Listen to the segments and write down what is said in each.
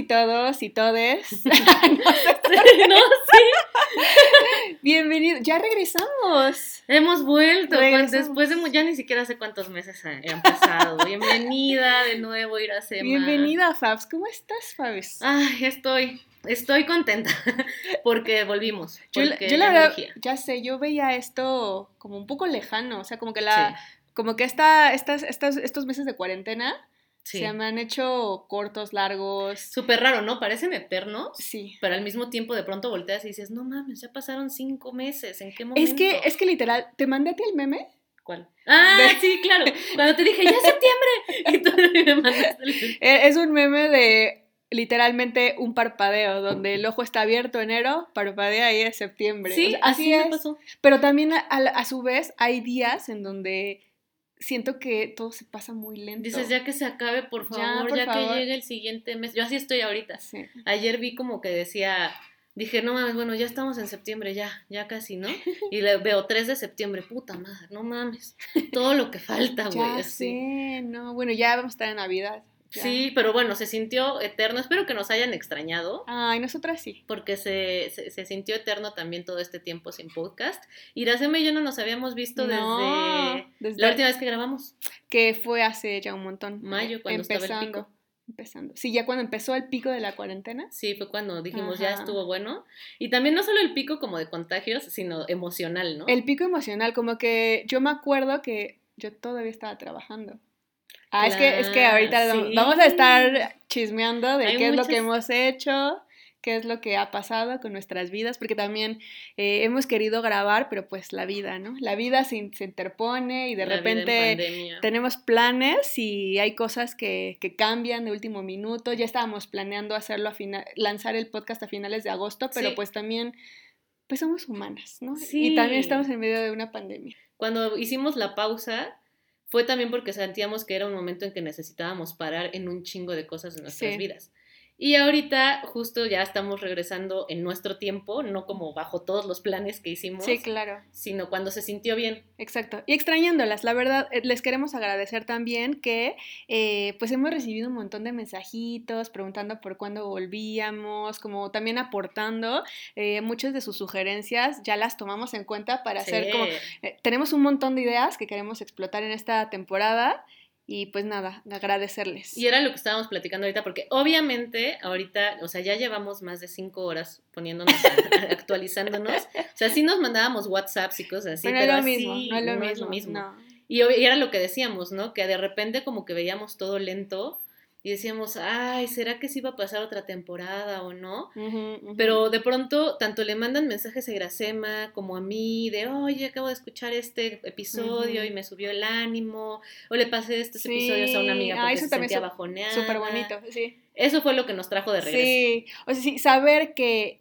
y todos y todes. no, sí. Bienvenido. Ya regresamos. Hemos vuelto. pues, Regresamos. después de. Ya ni siquiera sé cuántos meses han pasado. Bienvenida de nuevo, Iracema. Bienvenida, Fabs. ¿Cómo estás, Fabs? Ay, estoy. Estoy contenta porque volvimos. yo, porque yo la ya verdad, ya sé, yo veía esto como un poco lejano. O sea, como que la. Sí, Como que esta, estas, estas, estos meses de cuarentena sí. se me han hecho cortos, largos. Súper raro, ¿no? Parecen eternos. Sí. Pero al mismo tiempo de pronto volteas y dices, no mames, ya pasaron cinco meses. ¿En qué momento? Es que, es que literal, ¿te mandé a ti el meme? ¿Cuál? Ah, De- sí, claro. Cuando te dije, ya es septiembre. Y tú me mandaste el- Eh, Es un meme de literalmente un parpadeo, donde el ojo está abierto enero, parpadea y es septiembre. Sí, O sea, así, me es. pasó. Pero también a, a a su vez hay días en donde siento que todo se pasa muy lento. Dices, ya que se acabe, por Ya, favor, por ya, favor. que llegue el siguiente mes. Yo así estoy ahorita. Sí. Ayer vi como que decía, dije, no mames, bueno, ya estamos en septiembre, ya, ya casi, ¿no? Y le veo 3 de septiembre, puta madre, no mames. Todo lo que falta, güey. Ya así. sé, no, bueno, ya vamos a estar en Navidad. Ya. Sí, pero bueno, se sintió eterno. Espero que nos hayan extrañado. Ay, nosotras sí. Porque se, se, se sintió eterno también todo este tiempo sin podcast. Iracema y yo no nos habíamos visto No, desde, desde la última vez que grabamos. que fue hace ya un montón. Mayo, cuando estaba el empezando, pico. Empezando. Sí, ya cuando empezó el pico de la cuarentena. Sí, fue cuando dijimos ya estuvo bueno. Y también no solo el pico como de contagios, sino emocional, ¿no? El pico emocional, como que yo me acuerdo que yo todavía estaba trabajando. Ah, es que, es que ahorita sí. vamos a estar chismeando de Hay qué es lo que hemos hecho, qué es lo que ha pasado con nuestras vidas, porque también eh, hemos querido grabar, pero pues la vida, ¿no? La vida se, in- se interpone y de La repente tenemos planes y hay cosas que, que cambian de último minuto. Ya estábamos planeando hacerlo a fina- lanzar el podcast a finales de agosto, pero Sí. pues también, pues somos humanas, ¿no? Sí. Y también estamos en medio de una pandemia. Cuando hicimos la pausa, fue también porque sentíamos que era un momento en que necesitábamos parar en un chingo de cosas de nuestras Sí. vidas. Y ahorita justo ya estamos regresando en nuestro tiempo, no como bajo todos los planes que hicimos, Sí, claro. sino cuando se sintió bien. Exacto. Y extrañándolas, la verdad, eh, les queremos agradecer también que eh, pues hemos recibido un montón de mensajitos preguntando por cuándo volvíamos, como también aportando eh, muchas de sus sugerencias, ya las tomamos en cuenta para hacer como... eh, tenemos un montón de ideas que queremos explotar en esta temporada y pues nada, agradecerles. Y era lo que estábamos platicando ahorita, porque obviamente ahorita, o sea, ya llevamos más de cinco horas poniéndonos, actualizándonos. O sea, sí nos mandábamos WhatsApps y cosas así, Pero pero no es lo así mismo, no es lo mismo. no. Y, ob- y era lo que decíamos, ¿no? Que de repente como que veíamos todo lento y decíamos, ay, ¿será que sí va a pasar otra temporada o no? Pero de pronto, tanto le mandan mensajes a Iracema como a mí de, oye, acabo de escuchar este episodio y me subió el ánimo, o le pasé estos Sí. episodios a una amiga Ah, porque eso se también sentía bajoneada. Súper bonito, sí. Eso fue lo que nos trajo de regreso. Sí, o sea, sí, saber que,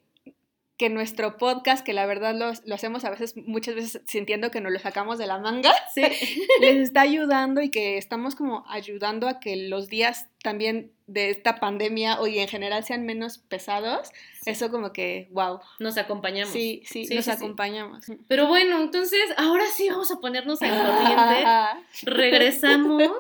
que nuestro podcast, que la verdad lo, lo hacemos a veces, muchas veces sintiendo que nos lo sacamos de la manga, Sí. les está ayudando y que estamos como ayudando a que los días también de esta pandemia o y en general sean menos pesados. Eso como que, wow. Nos acompañamos. Sí, sí, Sí, nos sí, sí. acompañamos. Pero bueno, entonces, ahora sí vamos a ponernos al corriente. Regresamos.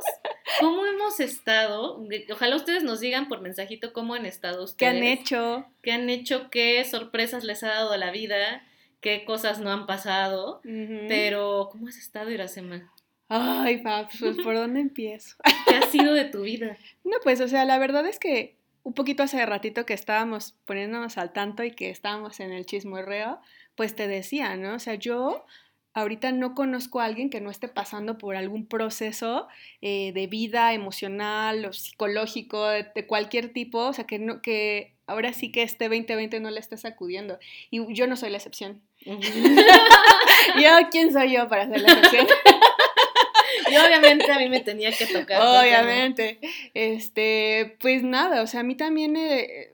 ¿Cómo hemos estado? Ojalá ustedes nos digan por mensajito cómo han estado ustedes. ¿Qué han hecho? ¿Qué han hecho? ¿Qué sorpresas les ha dado la vida? ¿Qué cosas no han pasado? Pero, ¿cómo has estado, Iracema? Ay, Fab, pues ¿por dónde empiezo? ¿Qué ha sido de tu vida? No, pues, o sea, la verdad es que un poquito hace ratito que estábamos poniéndonos al tanto y que estábamos en el chismorreo, pues te decía, ¿no? O sea, yo ahorita no conozco a alguien que no esté pasando por algún proceso eh, de vida emocional o psicológico, de, de cualquier tipo, o sea, que, no, que ahora sí que este 2020 no le esté sacudiendo. Y yo no soy la excepción. Yo, ¿quién soy yo para ser la excepción? y obviamente a mí me tenía que tocar. Obviamente. Este, pues nada, o sea, a mí también eh,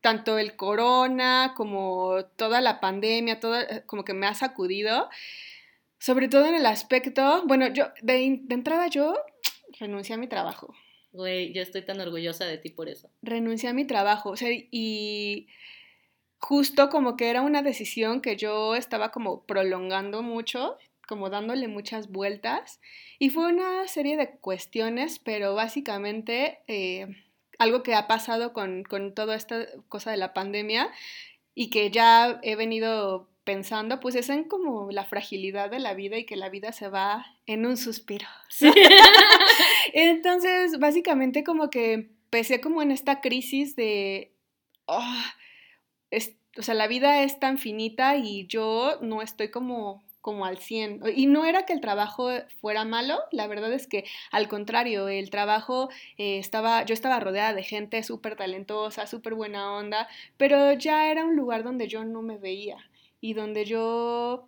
tanto el corona como toda la pandemia, todo como que me ha sacudido. Sobre todo en el aspecto, bueno, yo de, in- de entrada yo renuncié a mi trabajo. Güey, yo estoy tan orgullosa de ti por eso. Renuncié a mi trabajo, o sea, y justo como que era una decisión que yo estaba como prolongando mucho, como dándole muchas vueltas, y fue una serie de cuestiones, pero básicamente eh, algo que ha pasado con, con toda esta cosa de la pandemia y que ya he venido pensando, pues es en como la fragilidad de la vida y que la vida se va en un suspiro. Entonces, básicamente como que empecé como en esta crisis de, ah, o sea, la vida es tan finita y yo no estoy como como al 100. Y no era que el trabajo fuera malo, la verdad es que al contrario, el trabajo eh, estaba, yo estaba rodeada de gente súper talentosa, súper buena onda, pero ya era un lugar donde yo no me veía y donde yo,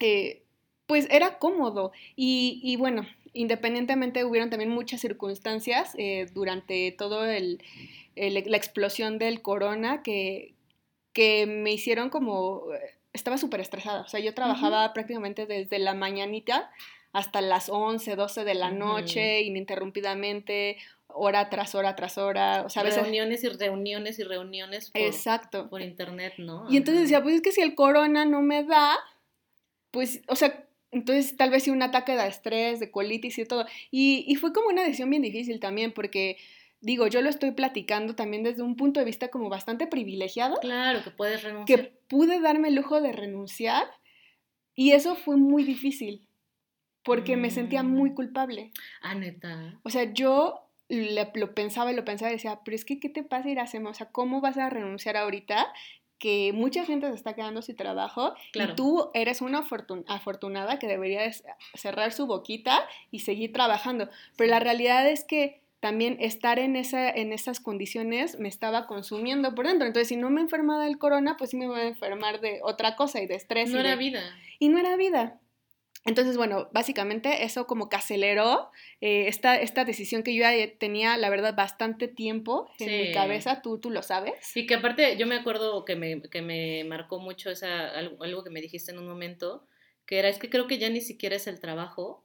eh, pues era cómodo. Y, bueno, independientemente hubieron también muchas circunstancias eh, durante todo el, la explosión del corona que, que me hicieron como estaba súper estresada. O sea, yo trabajaba prácticamente desde la mañanita hasta las 11, 12 de la noche, ininterrumpidamente, hora tras hora tras hora. O sea, reuniones y reuniones y reuniones por, Exacto. por internet, ¿no? Y entonces decía, pues es que si el corona no me da, pues, o sea, entonces tal vez sí un ataque de estrés, de colitis y todo. Y, y fue como una decisión bien difícil también, porque digo, yo lo estoy platicando también desde un punto de vista como bastante privilegiado. Claro, que puedes renunciar. Que pude darme el lujo de renunciar y eso fue muy difícil porque me sentía muy culpable. Ah, neta. O sea, yo lo pensaba y lo pensaba y decía, pero es que, ¿qué te pasa ir a hacer? O sea, ¿cómo vas a renunciar ahorita? que mucha gente se está quedando sin trabajo y tú eres una afortunada que debería cerrar su boquita y seguir trabajando. Pero la realidad es que también estar en, esa, en esas condiciones me estaba consumiendo por dentro. Entonces, si no me enfermaba del corona, pues sí me voy a enfermar de otra cosa y de estrés. No era vida. Y no era vida. Entonces, bueno, básicamente eso como que aceleró eh, esta, esta decisión que yo ya tenía, la verdad, bastante tiempo en mi cabeza, tú, tú lo sabes. Y que aparte yo me acuerdo que me, que me marcó mucho esa, algo, algo que me dijiste en un momento, que era, es que creo que ya ni siquiera es el trabajo,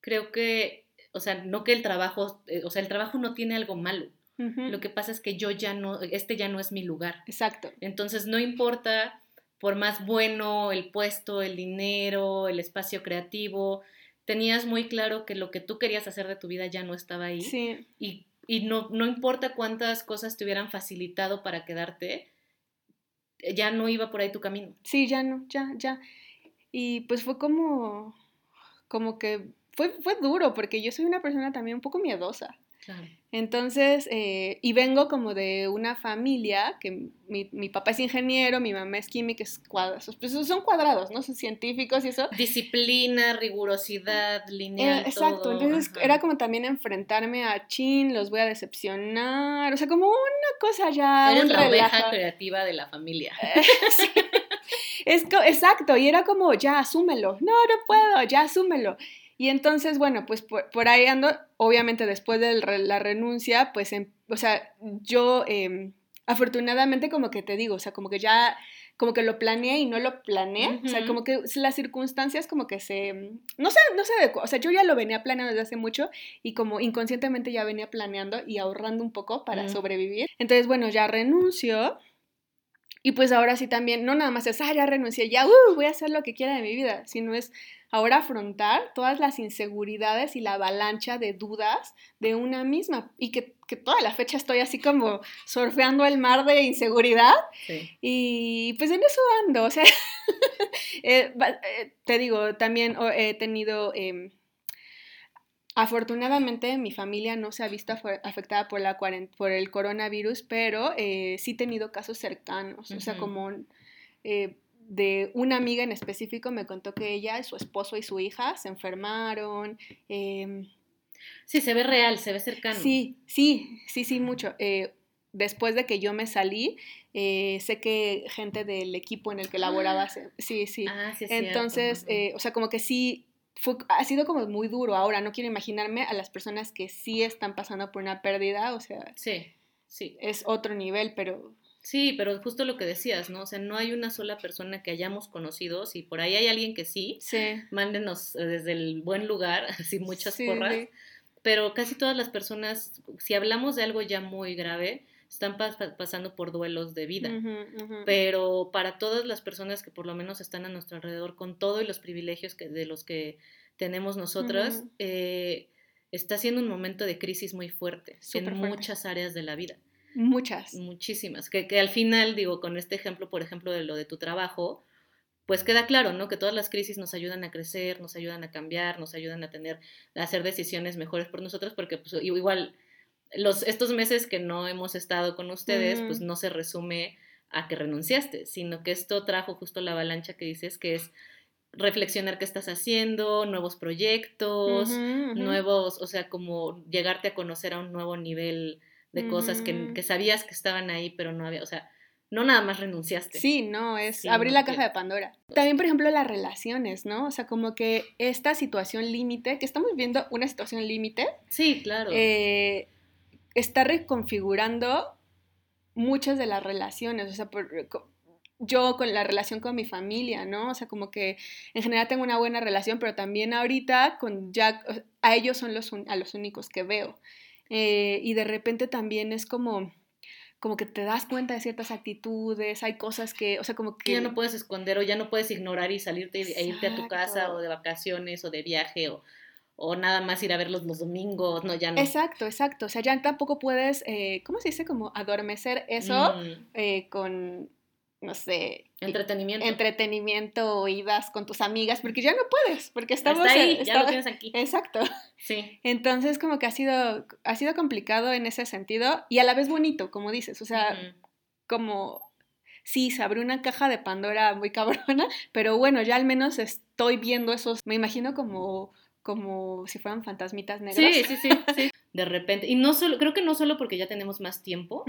creo que o sea, no que el trabajo, eh, o sea, el trabajo no tiene algo malo. Lo que pasa es que yo ya no, este ya no es mi lugar. Exacto. Entonces, no importa, por más bueno el puesto, el dinero, el espacio creativo, tenías muy claro que lo que tú querías hacer de tu vida ya no estaba ahí. Sí. Y, y no, no importa cuántas cosas te hubieran facilitado para quedarte, ya no iba por ahí tu camino. Sí, ya no, ya, ya. Y pues fue como, como que fue, fue duro porque yo soy una persona también un poco miedosa. Entonces, eh, y vengo como de una familia que mi, mi, papá es ingeniero, mi mamá es química, es cuadrados, pues son cuadrados, ¿no? Son científicos y eso. Disciplina, rigurosidad, lineal. Eh, exacto, entonces era como también enfrentarme a chin, los voy a decepcionar, o sea, como una cosa ya. Eres la oveja creativa de la familia. es, exacto, y era como, ya, asúmelo, no, no puedo, ya, asúmelo. Y entonces, bueno, pues por, ahí ando, obviamente después de la renuncia, pues, em, o sea, yo em, afortunadamente como que te digo, o sea, como que ya, como que lo planeé y no lo planeé, o sea, como que las circunstancias como que se, no sé, no sé, o sea, yo ya lo venía planeando desde hace mucho y como inconscientemente ya venía planeando y ahorrando un poco para sobrevivir. Entonces, bueno, ya renuncio. Y pues ahora sí también, no nada más es, ah, ya renuncié, ya, uh, voy a hacer lo que quiera de mi vida, sino es, ahora afrontar todas las inseguridades y la avalancha de dudas de una misma y que, toda la fecha estoy así como surfeando el mar de inseguridad. Y pues en eso ando, o sea, eh, eh, te digo, también he tenido... Em, afortunadamente mi familia no se ha visto afectada por, la por el coronavirus, pero eh, sí he tenido casos cercanos, o sea, como de una amiga en específico me contó que ella, su esposo y su hija se enfermaron. Em, sí, se ve real, se ve cercano. Sí, sí, sí, sí, mucho. Eh, después de que yo me salí, eh, sé que gente del equipo en el que laboraba, sí, sí. Ah, sí Entonces, eh, o sea, como que sí, fue, ha sido como muy duro. Ahora, no quiero imaginarme a las personas que sí están pasando por una pérdida, o sea, sí, sí. es otro nivel, pero Sí, pero justo lo que decías, ¿no? O sea, no hay una sola persona que hayamos conocido. Si por ahí hay alguien que sí, sí. mándenos eh, desde el buen lugar, así muchas porras. Pero casi todas las personas, si hablamos de algo ya muy grave, están pasando por duelos de vida. Pero para todas las personas que por lo menos están a nuestro alrededor, con todo y los privilegios que, de los que tenemos nosotras, eh, está siendo un momento de crisis muy fuerte en Súper fuerte. muchas áreas de la vida. Muchas. Muchísimas. Que, que al final, digo, con este ejemplo, por ejemplo, de lo de tu trabajo, pues queda claro, ¿no? Que todas las crisis nos ayudan a crecer, nos ayudan a cambiar, nos ayudan a tener, a hacer decisiones mejores por nosotros, porque pues, igual los, estos meses que no hemos estado con ustedes, pues no se resume a que renunciaste, sino que esto trajo justo la avalancha que dices, que es reflexionar qué estás haciendo, nuevos proyectos, nuevos, o sea, como llegarte a conocer a un nuevo nivel de cosas que, que sabías que estaban ahí, pero no había, o sea, no nada más renunciaste. Sí, no, es Sí, abrir no, la caja que- de Pandora. También, por ejemplo, las relaciones, ¿no? O sea, como que esta situación límite, que estamos viendo una situación límite, Sí, claro. eh, está reconfigurando muchas de las relaciones, o sea, por- yo con la relación con mi familia, ¿no? O sea, como que en general tengo una buena relación, pero también ahorita con Jack, a ellos son los, a los únicos que veo. Eh, y de repente también es como, como que te das cuenta de ciertas actitudes, hay cosas que, o sea, como que ya no puedes esconder o ya no puedes ignorar y salirte e irte a tu casa o de vacaciones o de viaje o, o nada más ir a verlos los domingos, no, ya no. Exacto, exacto. O sea, ya tampoco puedes, eh, ¿cómo se dice? Como adormecer eso Mm, eh, con, no sé, entretenimiento. entretenimiento o idas con tus amigas, porque ya no puedes, porque estamos... Está ahí, en- ya lo tienes aquí. Exacto. Sí. Entonces como que ha sido, ha sido complicado en ese sentido y a la vez bonito, como dices, o sea, como... Sí, se abrió una caja de Pandora muy cabrona, pero bueno, ya al menos estoy viendo esos, me imagino como, como si fueran fantasmitas negras. Sí, sí, sí, sí. De repente. Y no solo, creo que no solo porque ya tenemos más tiempo,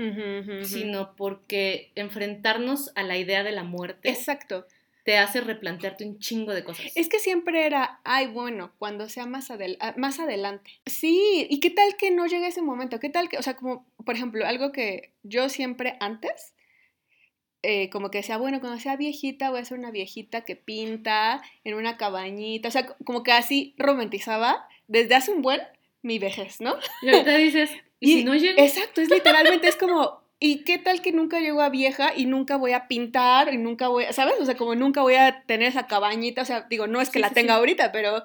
sino porque enfrentarnos a la idea de la muerte Exacto. te hace replantearte un chingo de cosas. Es que siempre era, ay, bueno, cuando sea más, adel- ah, más adelante. Sí, ¿y qué tal que no llegue ese momento? ¿Qué tal que, o sea, como, por ejemplo, algo que yo siempre antes, eh, como que decía, bueno, cuando sea viejita voy a ser una viejita que pinta en una cabañita, o sea, como que así romantizaba desde hace un buen mi vejez, ¿no? Y ahorita dices, ¿y, si no llego? Exacto, es literalmente, es como, ¿y qué tal que nunca llego a vieja y nunca voy a pintar y nunca voy a, ¿sabes? O sea, como nunca voy a tener esa cabañita, o sea, digo, no es que Sí, la sí, tenga sí. ahorita, pero,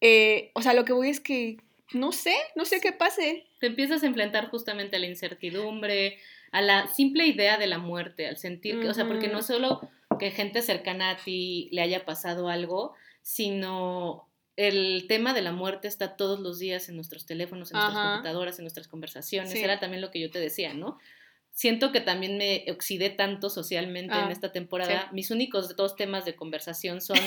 eh, o sea, lo que voy es que, no sé, no sé qué pase. te empiezas a enfrentar justamente a la incertidumbre, a la simple idea de la muerte, al sentir que, o sea, porque no solo que gente cercana a ti le haya pasado algo, sino el tema de la muerte está todos los días en nuestros teléfonos, en nuestras computadoras, en nuestras conversaciones. Sí. Era también lo que yo te decía, ¿no? Siento que también me oxidé tanto socialmente en Ah, esta temporada. Mis únicos dos temas de conversación son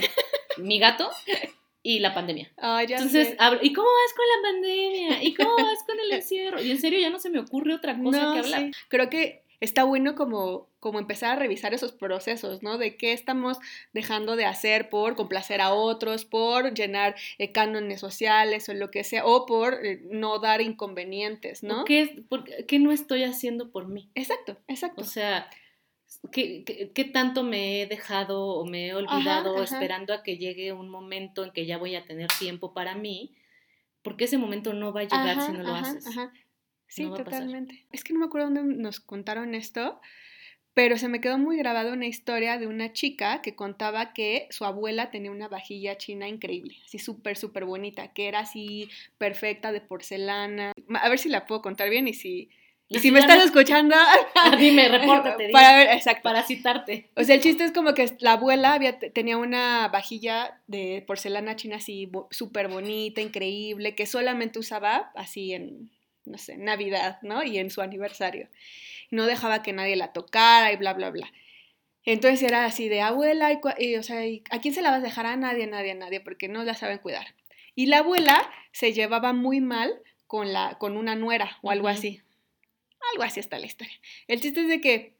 mi gato y la pandemia. Ah, ya Entonces, sé. hablo, ¿y cómo vas con la pandemia? ¿Y cómo vas con el encierro? Y en serio ya no se me ocurre otra cosa No, que hablar. sí. Creo que está bueno como, como empezar a revisar esos procesos, ¿no? De qué estamos dejando de hacer por complacer a otros, por llenar eh, cánones sociales o lo que sea, o por eh, no dar inconvenientes, ¿no? ¿Por ¿Qué, por qué no estoy haciendo por mí? Exacto, exacto. O sea, ¿qué, qué, qué tanto me he dejado o me he olvidado ajá. esperando a que llegue un momento en que ya voy a tener tiempo para mí? Porque ese momento no va a llegar Ajá, si no lo haces. ajá. Sí, No totalmente. Es que no me acuerdo dónde nos contaron esto, pero se me quedó muy grabada una historia de una chica que contaba que su abuela tenía una vajilla china increíble, así súper, súper bonita, que era así perfecta de porcelana. A ver si la puedo contar bien y si, y si me estás escuchando, Dime, repórtate, dime, para ver, exacto. para citarte. O sea, el chiste es como que la abuela había, tenía una vajilla de porcelana china así súper bonita, increíble, que solamente usaba así en, no sé, Navidad, ¿no? Y en su aniversario. No dejaba que nadie la tocara y bla, bla, bla. Entonces era así de abuela, y, o sea, ¿y ¿a quién se la vas a dejar? A nadie, a nadie, a nadie, porque no la saben cuidar. Y la abuela se llevaba muy mal con, la, con una nuera o algo así. Algo así está la historia. El chiste es de que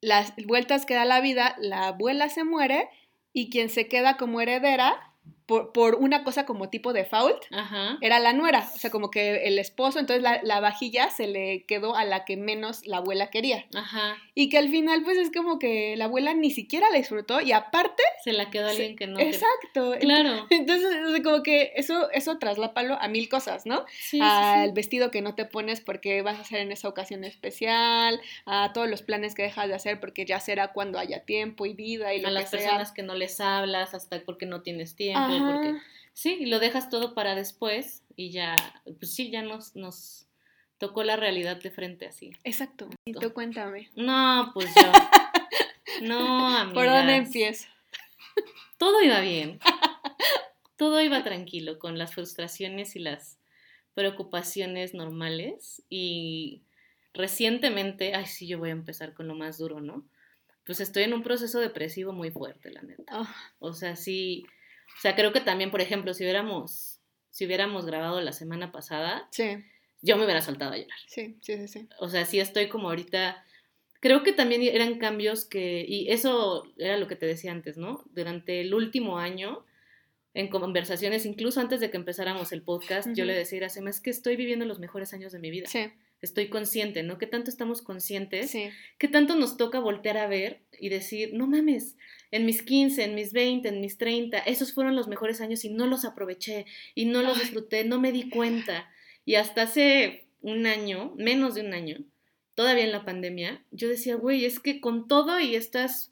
las vueltas que da la vida, la abuela se muere y quien se queda como heredera por, por una cosa como tipo de fault Ajá. era la nuera, o sea, como que el esposo, entonces la, la vajilla se le quedó a la que menos la abuela quería. Ajá. Y que al final pues es como que la abuela ni siquiera la disfrutó y aparte... Se la quedó alguien que no. que- exacto. Claro. Entonces, como que eso, eso traslápalo a mil cosas, ¿no? Sí, sí, al sí. vestido que no te pones porque vas a hacer en esa ocasión especial, a todos los planes que dejas de hacer porque ya será cuando haya tiempo y vida y lo a que las sea. personas que no les hablas hasta porque no tienes tiempo, Ajá. Porque Sí, y lo dejas todo para después y ya, pues sí, ya nos, nos tocó la realidad de frente así. Exacto. Y tú cuéntame. No, pues yo. No, amigas. ¿Por dónde empiezo? Todo iba bien. Todo iba tranquilo con las frustraciones y las preocupaciones normales y recientemente, ay sí, yo voy a empezar con lo más duro, ¿no? Pues estoy en un proceso depresivo muy fuerte, la neta. Ah, O sea, sí, o sea, creo que también, por ejemplo, si hubiéramos, si hubiéramos grabado la semana pasada, sí, yo me hubiera soltado a llorar. sí, sí, sí, sí. O sea, sí estoy como ahorita, creo que también eran cambios que, y eso era lo que te decía antes, ¿no? Durante el último año, en conversaciones, incluso antes de que empezáramos el podcast, yo le decía a Iracema, es que estoy viviendo los mejores años de mi vida. Sí, Estoy consciente, ¿no? ¿Qué tanto estamos conscientes? sí. ¿Qué tanto nos toca voltear a ver y decir, no mames, en mis 15, en mis 20, en mis 30, esos fueron los mejores años y no los aproveché y no los Ay. disfruté, no me di cuenta? Y hasta hace un año, menos de un año, todavía en la pandemia, yo decía, güey, es que con todo y estas,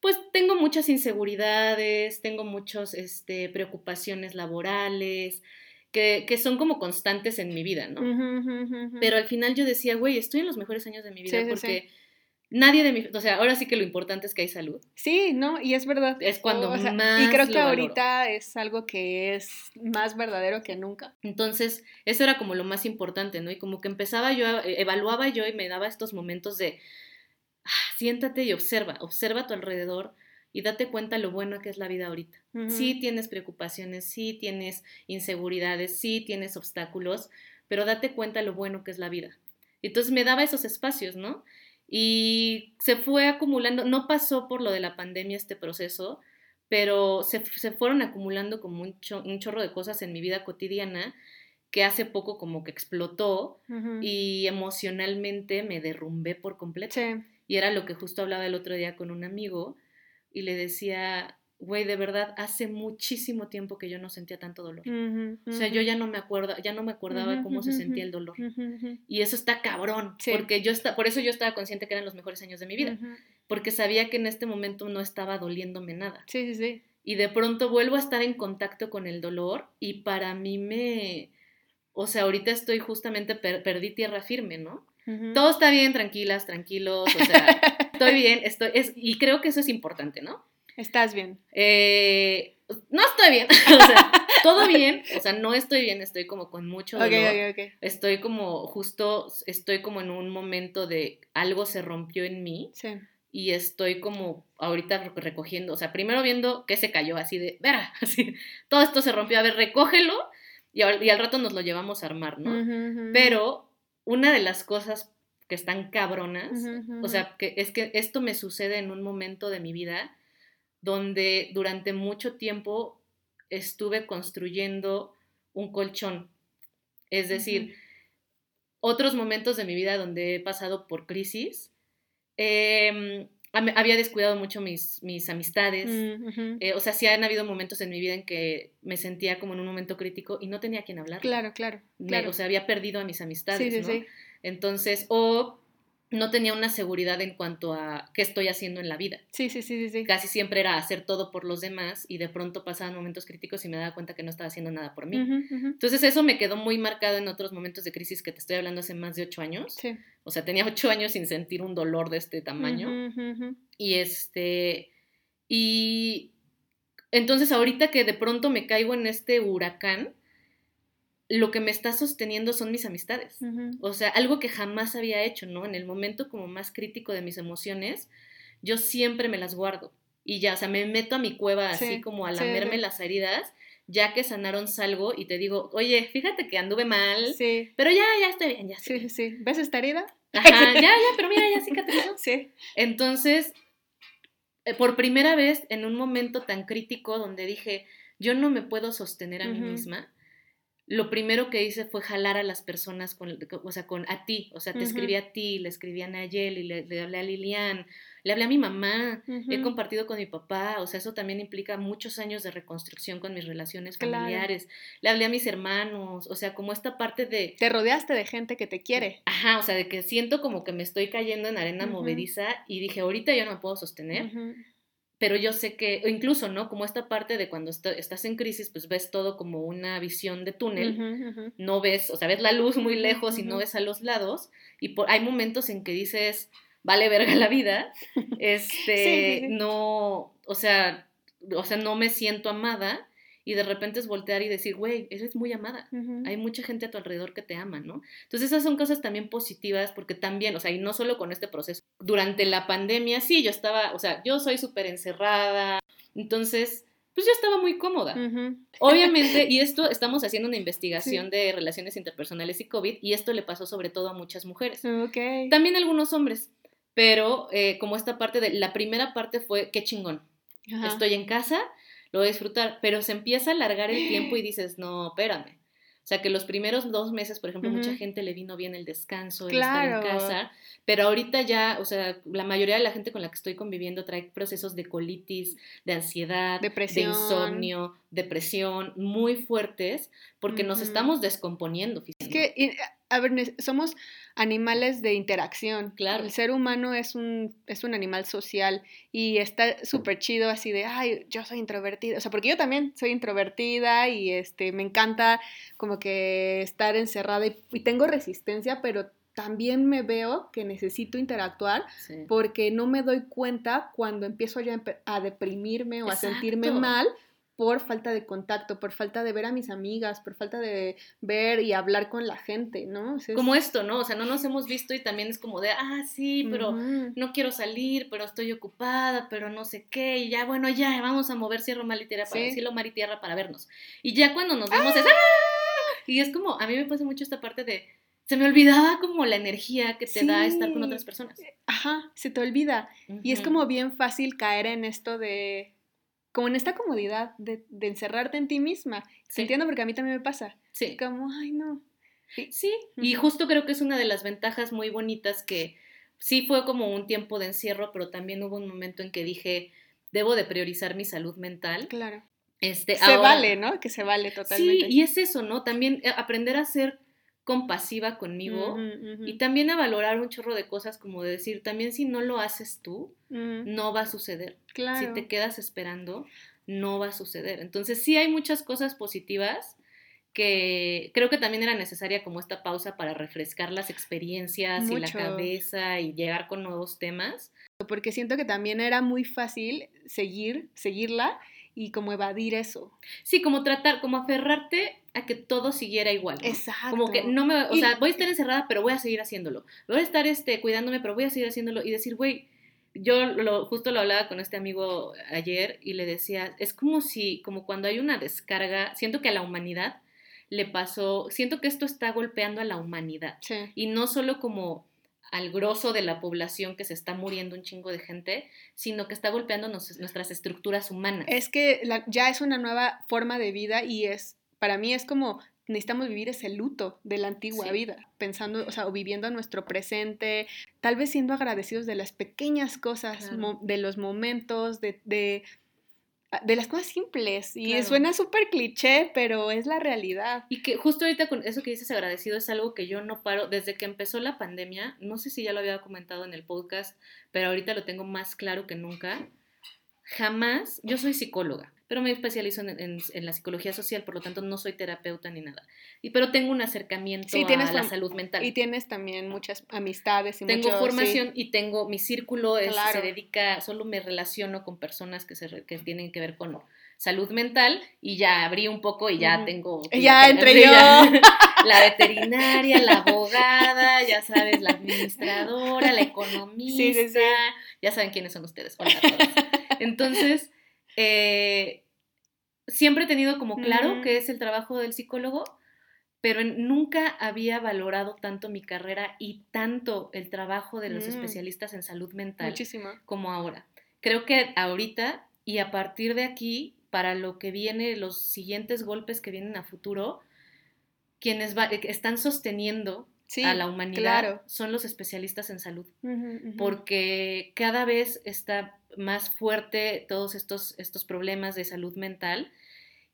pues tengo muchas inseguridades, tengo muchas este, preocupaciones laborales, que, que son como constantes en mi vida, ¿no? Pero al final yo decía, güey, estoy en los mejores años de mi vida Sí, sí, porque nadie de mi, o sea, ahora sí que lo importante es que hay salud. Sí, ¿no? Y es verdad. Es cuando O sea, más Y creo que ahorita es algo que es más verdadero que nunca. Entonces, eso era como lo más importante, ¿no? Y como que empezaba yo, eh, evaluaba yo y me daba estos momentos de, ah, siéntate y observa, observa a tu alrededor y date cuenta lo bueno que es la vida ahorita. Sí tienes preocupaciones, sí tienes inseguridades, sí tienes obstáculos, pero date cuenta lo bueno que es la vida. Entonces me daba esos espacios, ¿no? Y se fue acumulando, no pasó por lo de la pandemia este proceso, pero se, se fueron acumulando como un, cho- un chorro de cosas en mi vida cotidiana que hace poco como que explotó y emocionalmente me derrumbé por completo. Sí. Y era lo que justo hablaba el otro día con un amigo y le decía, güey, de verdad, hace muchísimo tiempo que yo no sentía tanto dolor. O sea, yo ya no me acuerdo, ya no me acordaba cómo se sentía el dolor. Y eso está cabrón, Sí. porque yo está, por eso yo estaba consciente que eran los mejores años de mi vida, porque sabía que en este momento no estaba doliéndome nada. Sí, sí, sí. Y de pronto vuelvo a estar en contacto con el dolor y para mí me, o sea, ahorita estoy justamente per- perdí tierra firme, ¿no? Todo está bien, tranquilas, tranquilos, o sea, estoy bien, estoy, es, y creo que eso es importante, ¿no? Estás bien. Eh, no estoy bien, o sea, todo bien, o sea, no estoy bien, estoy como con mucho dolor. ok, ok. Estoy como, justo, estoy como en un momento de algo se rompió en mí Sí. y estoy como ahorita re- recogiendo, o sea, primero viendo qué se cayó, así de, verá, así, todo esto se rompió, a ver, recógelo y, al- y al rato nos lo llevamos a armar, ¿no? Pero una de las cosas que están cabronas, o sea, que es que esto me sucede en un momento de mi vida donde durante mucho tiempo estuve construyendo un colchón. Es decir, otros momentos de mi vida donde he pasado por crisis, eh, am- había descuidado mucho mis, mis amistades. Mm, eh, o sea, sí han habido momentos en mi vida en que me sentía como en un momento crítico y no tenía a quien hablar. Claro, claro. Me- claro. o sea, había perdido a mis amistades, sí, sí, ¿no? sí. Entonces, o no tenía una seguridad en cuanto a qué estoy haciendo en la vida. Sí, sí, sí, sí, sí. Casi siempre era hacer todo por los demás y de pronto pasaban momentos críticos y me daba cuenta que no estaba haciendo nada por mí. Entonces eso me quedó muy marcado en otros momentos de crisis que te estoy hablando hace más de ocho años. Sí. O sea, tenía ocho años sin sentir un dolor de este tamaño. Y este, y entonces ahorita que de pronto me caigo en este huracán, lo que me está sosteniendo son mis amistades. O sea, algo que jamás había hecho, ¿no? En el momento como más crítico de mis emociones, yo siempre me las guardo. Y ya, o sea, me meto a mi cueva así Sí, como a lamerme sí. las heridas, ya que sanaron salgo y te digo, oye, fíjate que anduve mal, Sí. pero ya, ya estoy bien, ya estoy Sí, sí. ¿Ves esta herida? Ajá, ya, ya, pero mira, ya cicatrizó. Sí. Entonces, eh, por primera vez en un momento tan crítico donde dije, yo no me puedo sostener a mí misma, lo primero que hice fue jalar a las personas, con, o sea, con a ti, o sea, te Ujú. escribí a ti, le escribí a Nayeli, le, le hablé a Lilian, le hablé a mi mamá, he compartido con mi papá, o sea, eso también implica muchos años de reconstrucción con mis relaciones Claro. familiares, le hablé a mis hermanos, o sea, como esta parte de, Te rodeaste de gente que te quiere. ajá, o sea, de que siento como que me estoy cayendo en arena Ujú. movediza y dije, ahorita yo no me puedo sostener. Pero yo sé que, o incluso, ¿no? Como esta parte de cuando estás en crisis, pues ves todo como una visión de túnel, no ves, o sea, ves la luz muy lejos y no ves a los lados, y por, hay momentos en que dices, vale verga la vida, este, no, o sea, o sea, no me siento amada, y de repente es voltear y decir, güey, eres muy amada. Hay mucha gente a tu alrededor que te ama, ¿no? Entonces esas son cosas también positivas porque también, o sea, y no solo con este proceso, durante la pandemia, sí, yo estaba, o sea, yo soy súper encerrada, entonces, pues yo estaba muy cómoda. Obviamente, y esto estamos haciendo una investigación de relaciones interpersonales y COVID, y esto le pasó sobre todo a muchas mujeres. Okay. También a algunos hombres, pero eh, como esta parte de, la primera parte fue, qué chingón. Estoy en casa, lo voy a disfrutar, pero se empieza a alargar el tiempo y dices, no, espérame. O sea, que los primeros dos meses, por ejemplo, mucha gente le vino bien el descanso, el estar en casa, pero ahorita ya, o sea, la mayoría de la gente con la que estoy conviviendo trae procesos de colitis, de ansiedad, depresión. de insomnio, depresión, muy fuertes, porque nos estamos descomponiendo físicamente. Es que, a ver, somos animales de interacción. Claro. El ser humano es un, es un animal social y está súper chido así de, ay, yo soy introvertida. O sea, porque yo también soy introvertida y este, me encanta como que estar encerrada y, tengo resistencia, pero también me veo que necesito interactuar porque no me doy cuenta cuando empiezo ya a deprimirme o a sentirme mal por falta de contacto, por falta de ver a mis amigas, por falta de ver y hablar con la gente, ¿no? Como esto, ¿no? O sea, no nos hemos visto y también es como de, ah, sí, pero no quiero salir, pero estoy ocupada, pero no sé qué, y ya, bueno, ya, vamos a mover cielo, mar y tierra para, cielo, mar y tierra para vernos. Y ya cuando nos vemos es, ¡ah! ¡ah! Y es como, a mí me pasa mucho esta parte de, se me olvidaba como la energía que te da estar con otras personas. Ajá, se te olvida. Y es como bien fácil caer en esto de como en esta comodidad de, encerrarte en ti misma. Sí. Entiendo porque a mí también me pasa. Sí. Como, ay, no. Sí, y justo creo que es una de las ventajas muy bonitas que sí fue como un tiempo de encierro, pero también hubo un momento en que dije, debo de priorizar mi salud mental. Claro. Este, se vale, ¿no? Que se vale totalmente. Sí, y es eso, ¿no? También eh, aprender a ser compasiva conmigo y también a valorar un chorro de cosas como de decir, también si no lo haces tú, no va a suceder. Claro. Si te quedas esperando, no va a suceder. Entonces sí hay muchas cosas positivas que creo que también era necesaria como esta pausa para refrescar las experiencias y la cabeza y llegar con nuevos temas. Porque siento que también era muy fácil seguir, seguirla y como evadir eso. Sí, como tratar, como aferrarte a que todo siguiera igual. Exacto. Como que no me, o sea, voy a estar encerrada, pero voy a seguir haciéndolo. Voy a estar este, cuidándome, pero voy a seguir haciéndolo. Y decir, güey, yo lo, justo lo hablaba con este amigo ayer y le decía, es como si, como cuando hay una descarga, siento que a la humanidad le pasó, siento que esto está golpeando a la humanidad. Sí. Y no solo como al grosso de la población que se está muriendo un chingo de gente, sino que está golpeando nuestras estructuras humanas. Es que ya es una nueva forma de vida y es, para mí es como necesitamos vivir ese luto de la antigua vida, pensando, o sea, o viviendo nuestro presente, tal vez siendo agradecidos de las pequeñas cosas, de los momentos, de, de de las cosas simples. Y suena súper cliché, pero es la realidad. Y que justo ahorita con eso que dices agradecido es algo que yo no paro desde que empezó la pandemia. No sé si ya lo había comentado en el podcast, pero ahorita lo tengo más claro que nunca. Jamás, yo soy psicóloga pero me especializo en, la psicología social, por lo tanto no soy terapeuta ni nada. Y, pero tengo un acercamiento a la salud mental. Y tienes también muchas amistades. Y tengo formación y tengo mi círculo, se dedica, solo me relaciono con personas que, se, que tienen que ver con salud mental y ya abrí un poco y ya tengo... Ya entre yo. la veterinaria, la abogada, ya sabes, la administradora, la economista, ya saben quiénes son ustedes. Hola a todos. Entonces eh, siempre he tenido como claro que es el trabajo del psicólogo, pero nunca había valorado tanto mi carrera y tanto el trabajo de los mm. especialistas en salud mental como ahora. Creo que ahorita y a partir de aquí, para lo que viene, los siguientes golpes que vienen a futuro, quienes están sosteniendo a la humanidad son los especialistas en salud, porque cada vez está más fuerte todos estos, estos problemas de salud mental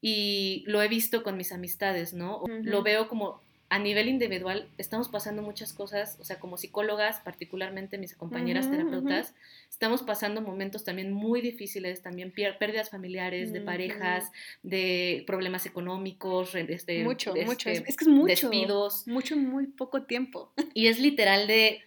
y lo he visto con mis amistades, ¿no? Lo veo como a nivel individual estamos pasando muchas cosas, o sea, como psicólogas, particularmente mis compañeras Ujú, terapeutas, estamos pasando momentos también muy difíciles, también pérdidas familiares, de parejas, de problemas económicos, este, mucho, mucho. Es, este, es que es mucho. despidos. Mucho muy poco tiempo. Y es literal de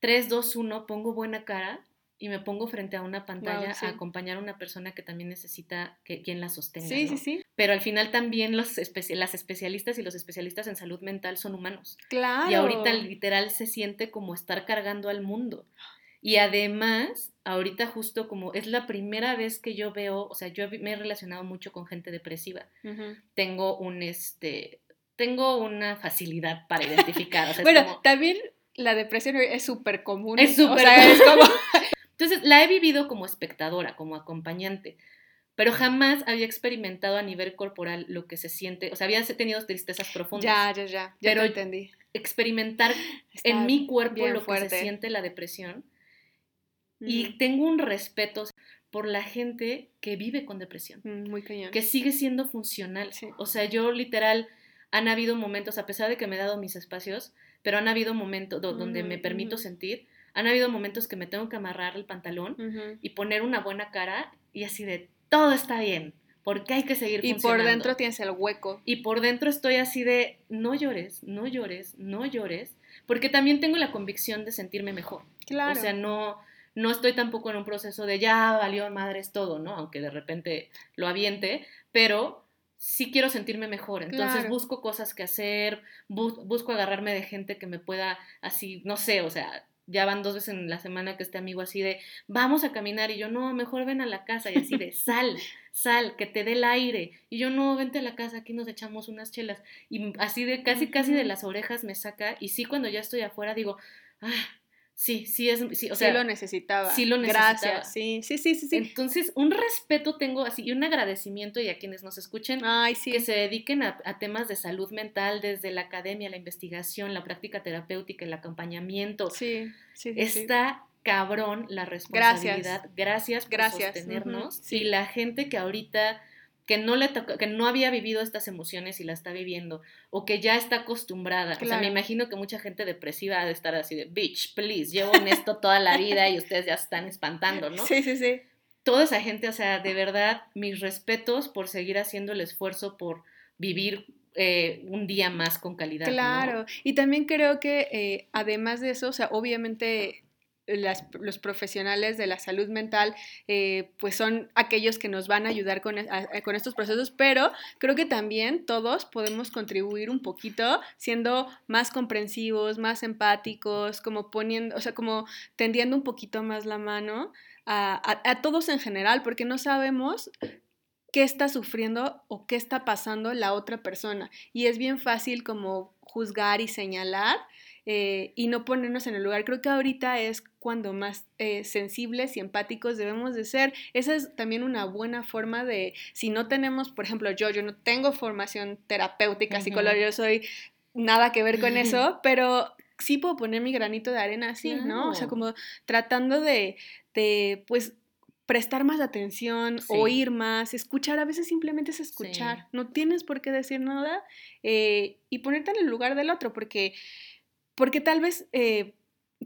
3, 2, 1, pongo buena cara y me pongo frente a una pantalla Guau, sí. a acompañar a una persona que también necesita que quien la sostenga. Sí, ¿no? sí, sí. Pero al final también los espe- las especialistas y los especialistas en salud mental son humanos. Claro. Y ahorita literal se siente como estar cargando al mundo. Y además, ahorita justo como es la primera vez que yo veo, o sea, yo me he relacionado mucho con gente depresiva. Ujú. Tengo un, este, tengo una facilidad para identificar. O sea, Bueno, como- también la depresión es súper común. Es O súper sea, común. es como... Entonces, la he vivido como espectadora, como acompañante, pero jamás había experimentado a nivel corporal lo que se siente, o sea, había tenido tristezas profundas. ya, ya, ya. Ya Pero- te entendí. Experimentar Está en mi cuerpo lo que fuerte. se siente la depresión. Y Ujú. tengo un respeto por la gente que vive con depresión, Mm, Muy cañón. que sigue siendo funcional. Sí. O sea, yo literal, han habido momentos, a pesar de que me he dado mis espacios, pero han habido momentos do- donde me Ujú, permito sentir, han habido momentos que me tengo que amarrar el pantalón y poner una buena cara y así de todo está bien, porque hay que seguir Y por funcionando. dentro tienes el hueco. y por dentro estoy así de no llores, no llores, no llores, porque también tengo la convicción de sentirme mejor. Claro. O sea, no no estoy tampoco en un proceso de ya valió madres todo, ¿no? Aunque de repente lo aviente, pero sí quiero sentirme mejor. Entonces Claro. busco cosas que hacer, bus- busco agarrarme de gente que me pueda así, no sé, o sea, ya van dos veces en la semana que este amigo así de, vamos a caminar, y yo, no, mejor ven a la casa, y así de, sal, sal, que te dé el aire, y yo, no, vente a la casa, aquí nos echamos unas chelas, y así de, casi, casi de las orejas me saca, y sí, cuando ya estoy afuera digo, ah, sí, sí es, sí, o sí sea, lo necesitaba. sí lo necesitaba. Gracias. Sí, sí, sí, sí. sí. entonces, un respeto tengo así y un agradecimiento y a quienes nos escuchen Ay, sí. que se dediquen a, a temas de salud mental desde la academia, la investigación, la práctica terapéutica, el acompañamiento. Sí, sí. Está cabrón la responsabilidad. Gracias, por Gracias, sostenernos. Y la gente que ahorita que no le toca- que no había vivido estas emociones y la está viviendo o que ya está acostumbrada. O sea, me imagino que mucha gente depresiva ha de estar así de, bitch, please, llevo en esto toda la vida y ustedes ya se están espantando, ¿no? Sí, sí, sí. toda esa gente, o sea, de verdad, mis respetos por seguir haciendo el esfuerzo por vivir eh, un día más con calidad. ¿no? Claro, y también creo que eh, además de eso, o sea, obviamente los profesionales de la salud mental, eh, pues son aquellos que nos van a ayudar a- a- con estos procesos, pero creo que también todos podemos contribuir un poquito siendo más comprensivos, más empáticos, como poniendo, o sea, como tendiendo un poquito más la mano a- a todos en general, porque no sabemos qué está sufriendo o qué está pasando la otra persona. Y es bien fácil como juzgar y señalar eh, y no ponernos en el lugar. Creo que ahorita es cuando más eh, sensibles y empáticos debemos de ser. Esa es también una buena forma de, si no tenemos, por ejemplo, yo, yo no tengo formación terapéutica, Ujú. psicológica, yo soy nada que ver con eso, pero sí puedo poner mi granito de arena así, ¿no? O sea, como tratando de, de pues, prestar más atención, Sí. oír más, escuchar, a veces simplemente es escuchar, Sí. no tienes por qué decir nada eh, y ponerte en el lugar del otro, porque, porque tal vez eh,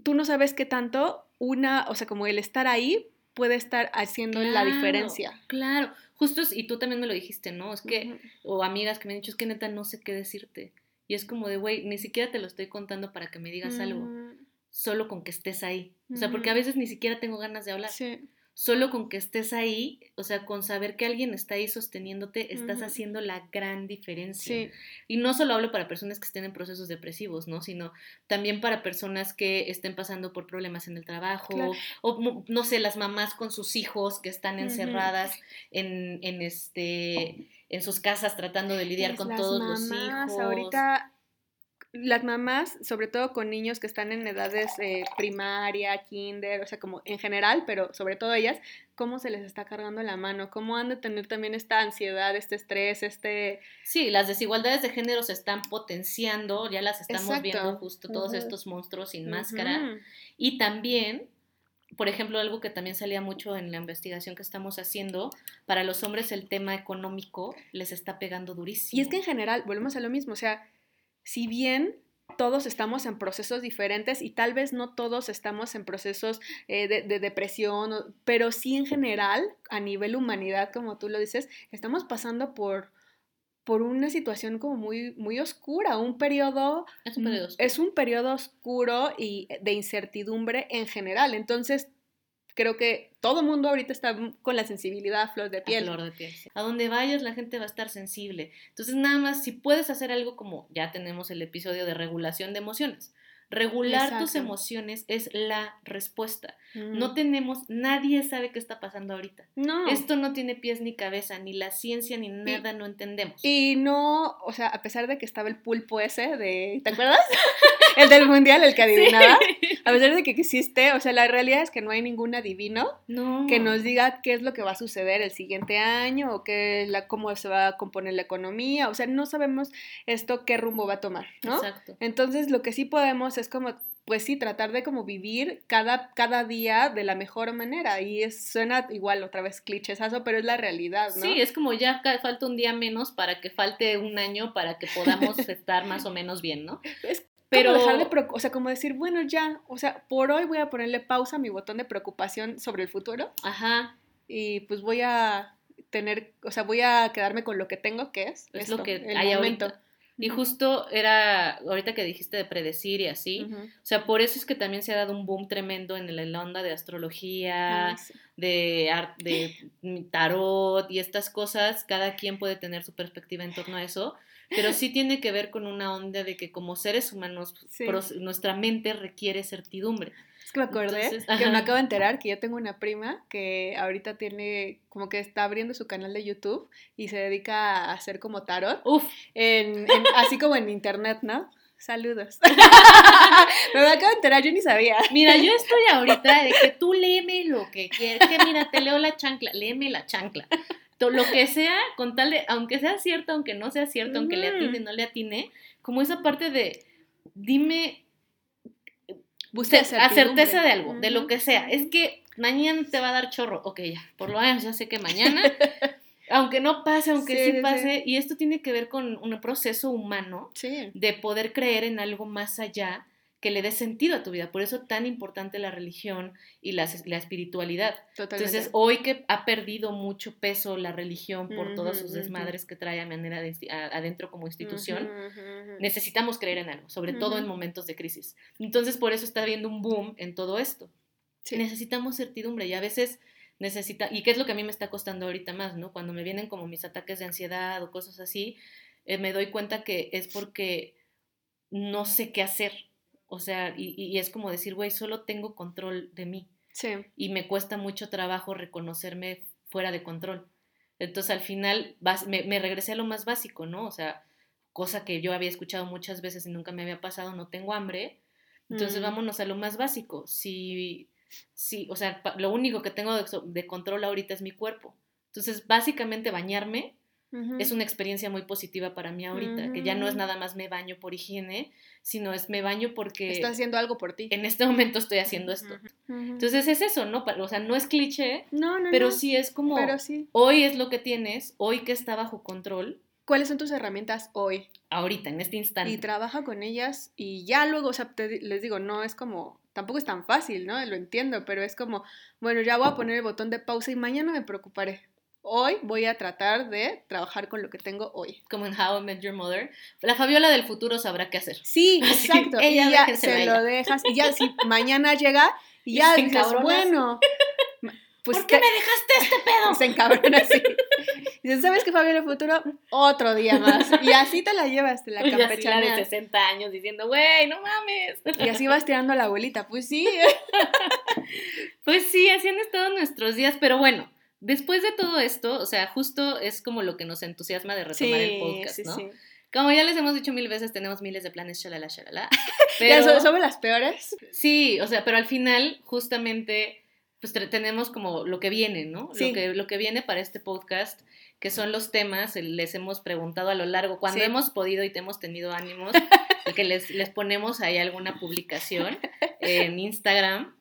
tú no sabes qué tanto una, o sea, como el estar ahí puede estar haciendo la diferencia. Claro, justo, y tú también me lo dijiste, ¿no? Es que, o amigas que me han dicho, es que neta no sé qué decirte. Y es como de, güey, ni siquiera te lo estoy contando para que me digas algo, Mm, solo con que estés ahí. O sea, porque a Ujú. veces ni siquiera tengo ganas de hablar. Sí, Solo con que estés ahí, o sea, con saber que alguien está ahí sosteniéndote, estás haciendo la gran diferencia. sí, Y no solo hablo para personas que estén en procesos depresivos, ¿no? Sino también para personas que estén pasando por problemas en el trabajo, Claro. o no sé, las mamás con sus hijos que están encerradas en, en este en sus casas tratando de lidiar con todos los hijos. Ahorita las mamás, sobre todo con niños que están en edades eh, primaria, kinder, o sea, como en general, pero sobre todo ellas, cómo se les está cargando la mano, cómo han de tener también esta ansiedad, este estrés, este... Sí, las desigualdades de género se están potenciando, ya las estamos Exacto. viendo justo todos estos monstruos sin máscara. Y también, por ejemplo, algo que también salía mucho en la investigación que estamos haciendo, para los hombres el tema económico les está pegando durísimo. Y es que en general, volvemos a lo mismo, o sea, si bien todos estamos en procesos diferentes y tal vez no todos estamos en procesos eh, de, depresión, pero sí en general, a nivel humanidad, como tú lo dices, estamos pasando por, por una situación como muy, muy oscura, un periodo, es un periodo oscuro. es un periodo oscuro y de incertidumbre en general. Entonces, creo que todo el mundo ahorita está con la sensibilidad a flor de piel. A flor de piel. A donde vayas la gente va a estar sensible. Entonces nada más si puedes hacer algo como ya tenemos el episodio de regulación de emociones. Regular tus emociones es la respuesta. No mm. tenemos, nadie sabe qué está pasando ahorita. No. Esto no tiene pies ni cabeza, ni la ciencia ni nada, no entendemos. Y no, o sea, a pesar de que estaba el pulpo ese de, ¿te acuerdas? el del mundial, el que adivinaba. A pesar de que existe, o sea, la realidad es que no hay ningún adivino que nos diga qué es lo que va a suceder el siguiente año o qué la, cómo se va a componer la economía. O sea, no sabemos esto qué rumbo va a tomar, ¿no? Exacto. Entonces, lo que sí podemos es como pues sí, tratar de como vivir cada, cada día de la mejor manera. Y es, suena igual otra vez clichesazo, pero es la realidad, ¿no? Sí, es como ya falta un día menos para que falte un año para que podamos estar más o menos bien, ¿no? Es pero dejar de o sea, como decir, bueno, ya, o sea, por hoy voy a ponerle pausa a mi botón de preocupación sobre el futuro. Ajá. Y pues voy a tener, o sea, voy a quedarme con lo que tengo, que es, es lo que hay ahorita. Y justo era, ahorita que dijiste de predecir y así, o sea, por eso es que también se ha dado un boom tremendo en la onda de astrología, ah, de, de tarot y estas cosas, cada quien puede tener su perspectiva en torno a eso, pero sí tiene que ver con una onda de que como seres humanos, nuestra mente requiere certidumbre. Que me acordé que me acabo de enterar que yo tengo una prima que ahorita tiene, como que está abriendo su canal de YouTube y se dedica a hacer como tarot. Uf. En, así como en internet, ¿no? Saludos. me acabo de enterar, yo ni sabía. Mira, yo estoy ahorita de que tú léeme lo que quieras. Que mira, te leo la chancla, léeme la chancla. Lo que sea, con tal de, aunque sea cierto, aunque no sea cierto, aunque le atine, no le atine, como esa parte de, dime Busca certeza de algo, de lo que sea. Es que mañana te va a dar chorro. Ok, ya, por lo menos ya sé que mañana, aunque no pase, aunque sí, pase, y esto tiene que ver con un proceso humano de poder creer en algo más allá que le dé sentido a tu vida. Por eso tan importante la religión y la, la espiritualidad. Entonces, hoy que ha perdido mucho peso la religión por todas sus desmadres que trae a manera de, adentro como institución, necesitamos creer en algo, sobre todo en momentos de crisis. Entonces, por eso está habiendo un boom en todo esto. Necesitamos certidumbre y a veces necesita, y qué es lo que a mí me está costando ahorita más, ¿no? Cuando me vienen como mis ataques de ansiedad o cosas así, eh, me doy cuenta que es porque no sé qué hacer o sea, y, es como decir, güey, solo tengo control de mí. Sí. Y me cuesta mucho trabajo reconocerme fuera de control. Entonces al final me, me, regresé a lo más básico, ¿no? O sea, cosa que yo había escuchado muchas veces y nunca me había pasado, no tengo hambre. Entonces mm. vámonos a lo más básico. Si, si, o sea, lo único que tengo de, de control ahorita es mi cuerpo. Entonces, básicamente bañarme es una experiencia muy positiva para mí ahorita, que ya no es nada más me baño por higiene, sino es me baño porque... Estás haciendo algo por ti. En este momento estoy haciendo esto. Entonces es eso, ¿no? O sea, no es cliché, no, no, pero sí es como... Pero sí. Hoy es lo que tienes, hoy que está bajo control. ¿Cuáles son tus herramientas hoy? Ahorita, en este instante. Y trabaja con ellas y ya luego, o sea, les digo, no es como tampoco es tan fácil, ¿no? Lo entiendo, pero es como, bueno, ya voy a poner el botón de pausa y mañana me preocuparé hoy voy a tratar de trabajar con lo que tengo hoy. Como en How I Met Your Mother. La Fabiola del futuro sabrá qué hacer. Sí, exacto. Ella ya se lo dejas y ya si mañana llega y ya dices, bueno, pues ¿por qué me dejaste este pedo? Se encabrona así. Dices, ¿sabes qué, Fabiola del futuro? Otro día más. Y así te la llevas, te la campechana. Y de 60 años diciendo, güey, no mames. Y así vas tirando a la abuelita. Pues sí. pues sí, así han estado nuestros días, pero bueno después de todo esto, o sea, justo es como lo que nos entusiasma de retomar el podcast, ¿no? Sí. Como ya les hemos dicho mil veces, tenemos miles de planes, shalala, shalala. Pero, ¿Somos las peores? Sí, o sea, pero al final, justamente, pues tenemos como lo que viene, ¿no? Sí. Lo, que, lo que viene para este podcast, que son los temas, les hemos preguntado a lo largo, cuando hemos podido y te hemos tenido ánimos, y que les, les ponemos ahí alguna publicación en Instagram,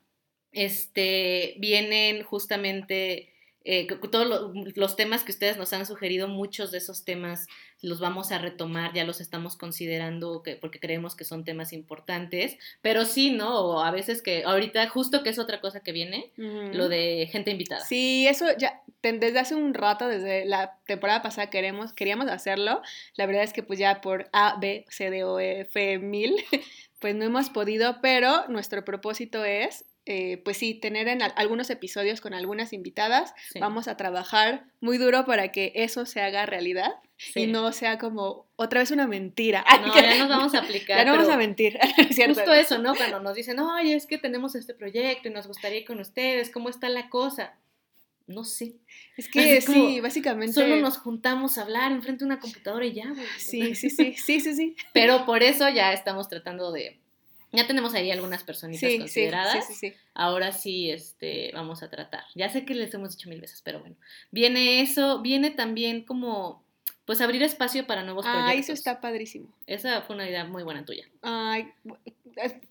este, vienen justamente eh, todos los temas que ustedes nos han sugerido, muchos de esos temas los vamos a retomar, ya los estamos considerando que, porque creemos que son temas importantes, pero sí, ¿no? O a veces que ahorita justo que es otra cosa que viene, lo de gente invitada. Sí, eso ya desde hace un rato, desde la temporada pasada queremos, queríamos hacerlo, la verdad es que pues ya por A, B, C, D, O, E, F, mil, pues no hemos podido, pero nuestro propósito es eh, pues sí, tener en algunos episodios con algunas invitadas. Vamos a trabajar muy duro para que eso se haga realidad y no sea como otra vez una mentira. No, ya nos vamos a aplicar. Ya no vamos a mentir. Justo eso, ¿no? Cuando nos dicen, oye, es que tenemos este proyecto y nos gustaría ir con ustedes, ¿cómo está la cosa? No sé. Es que sí, básicamente. Solo nos juntamos a hablar enfrente de una computadora y ya, Sí, sí, sí, sí, sí, sí. Pero por eso ya estamos tratando de ya tenemos ahí algunas personitas consideradas. Sí, sí, Ahora sí, este, vamos a tratar. Ya sé que les hemos dicho mil veces, pero bueno. Viene eso, viene también como, pues abrir espacio para nuevos proyectos. Ah, eso está padrísimo. Esa fue una idea muy buena tuya. Ay,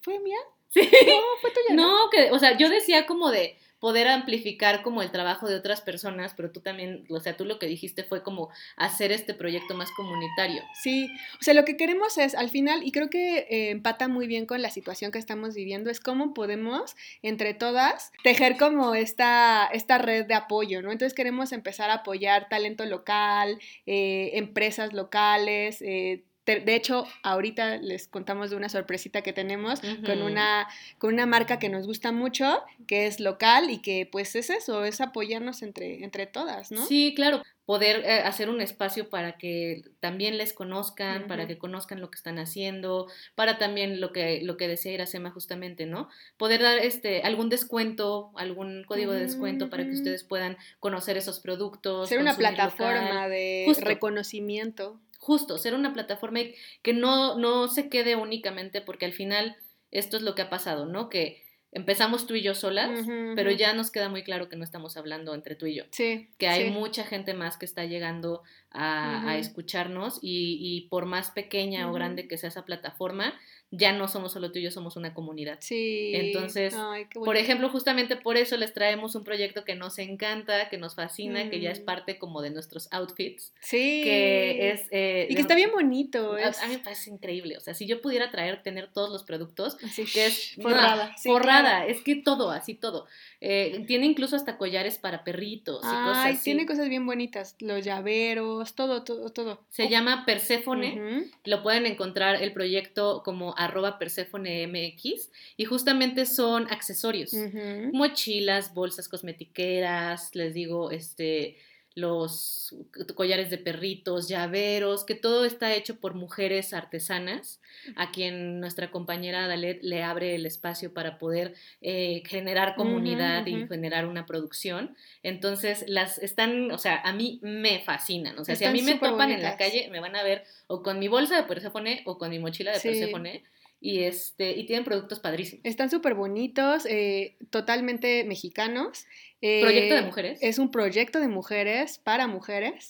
¿fue mía? Sí. No, fue tuya. No, que, o sea, yo decía como de, poder amplificar como el trabajo de otras personas, pero tú también, o sea, tú lo que dijiste fue como hacer este proyecto más comunitario. Sí, o sea, lo que queremos es, al final, y creo que eh, empata muy bien con la situación que estamos viviendo, es cómo podemos, entre todas, tejer como esta, esta red de apoyo, ¿no? Entonces queremos empezar a apoyar talento local, eh, empresas locales, eh, de hecho, ahorita les contamos de una sorpresita que tenemos con, una, con una marca que nos gusta mucho, que es local y que pues es eso, es apoyarnos entre, entre todas, ¿no? Sí, claro poder eh, hacer un espacio para que también les conozcan, para que conozcan lo que están haciendo, para también lo que, lo que decía Iracema justamente, ¿no? Poder dar este, algún descuento, algún código de descuento para que ustedes puedan conocer esos productos. Ser una plataforma de reconocimiento justo, ser una plataforma que no, no se quede únicamente porque al final esto es lo que ha pasado, ¿no? Que empezamos tú y yo solas, pero ya nos queda muy claro que no estamos hablando entre tú y yo. Sí. Que hay mucha gente más que está llegando a, escucharnos y, y, por más pequeña o grande que sea esa plataforma, ya no somos solo tú y yo, somos una comunidad. Sí. Entonces, por ejemplo, justamente por eso les traemos un proyecto que nos encanta, que nos fascina, que ya es mm. parte como de nuestros outfits. Sí. Que es... Eh, y que está bien bonito. A, mí me parece increíble. O sea, si yo pudiera traer, tener todos los productos, que es... Forrada. forrada. Es que todo, así todo. Eh, tiene incluso hasta collares para perritos y cosas así. tiene cosas bien bonitas. Los llaveros, todo, todo, todo. Se llama Perséfone. Lo pueden encontrar el proyecto como arroba Perséfone MX y justamente son accesorios, mochilas, bolsas cosmetiqueras, les digo, este, los collares de perritos, llaveros, que todo está hecho por mujeres artesanas, a quien nuestra compañera Dalet le abre el espacio para poder eh, generar comunidad y generar una producción. Entonces, las están, o sea, a mí me fascinan. O sea, si a mí me topan en la calle, me van a ver o con mi bolsa de Persephone o con mi mochila de Persephone y, este, y tienen productos padrísimos. Están súper bonitos, eh, totalmente mexicanos. ¿Proyecto de eh, mujeres? Es un proyecto de mujeres para mujeres.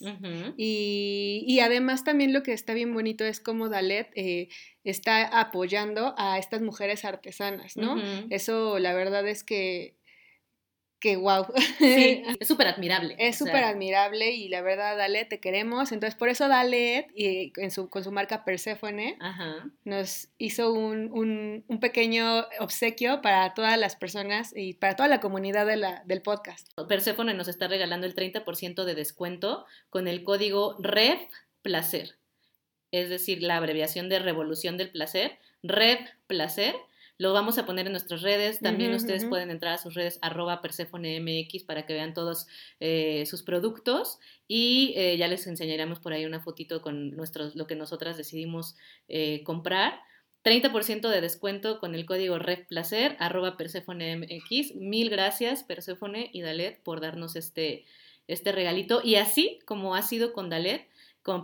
y, y, además también lo que está bien bonito es cómo Dalet eh, está apoyando a estas mujeres artesanas, ¿no? Eso la verdad es que que wow. Sí, es súper admirable. Es súper admirable y la verdad, Dale, te queremos. Entonces, por eso Dale, y en su, con su marca Persephone, nos hizo un, pequeño obsequio para todas las personas y para toda la comunidad de la, del podcast. Persephone nos está regalando el 30% de descuento con el código REV Placer. Es decir, la abreviación de Revolución del Placer, REV Placer lo vamos a poner en nuestras redes. También ustedes pueden entrar a sus redes arroba MX para que vean todos eh, sus productos. Y eh, ya les enseñaremos por ahí una fotito con nuestros, lo que nosotras decidimos eh, comprar. 30% de descuento con el código REFPLACER, arroba MX. Mil gracias, Perséfone y Dalet, por darnos este, este regalito. Y así como ha sido con Dalet, con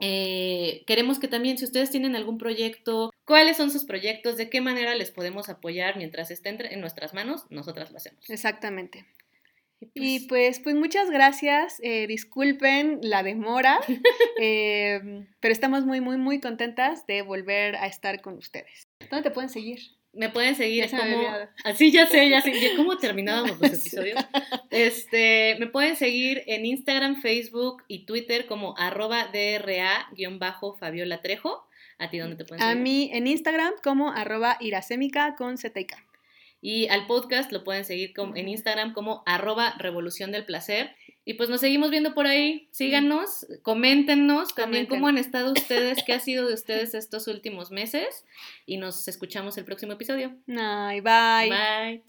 Perséfone, queremos que también, si ustedes tienen algún proyecto cuáles son sus proyectos, de qué manera les podemos apoyar mientras estén en nuestras manos, nosotras lo hacemos. Exactamente. Y pues, pues, muchas gracias. Eh, disculpen la demora, em, pero estamos muy, muy, muy contentas de volver a estar con ustedes. ¿Dónde te pueden seguir? Me pueden seguir Ya como... Así ya sé, ya sé. ya ¿Cómo terminábamos los episodios? Este, me pueden seguir en Instagram, Facebook y Twitter como arroba DRA-Fabiola Trejo. ¿A ti dónde te pueden A seguir? mí en Instagram como arroba iracémica con ZK. Y al podcast lo pueden seguir como- en Instagram como arroba revolución del placer. Y pues nos seguimos viendo por ahí. Síganos, coméntenos también Comenten. cómo han estado ustedes, qué ha sido de ustedes estos últimos meses. Y nos escuchamos el próximo episodio. Ay, bye. Bye.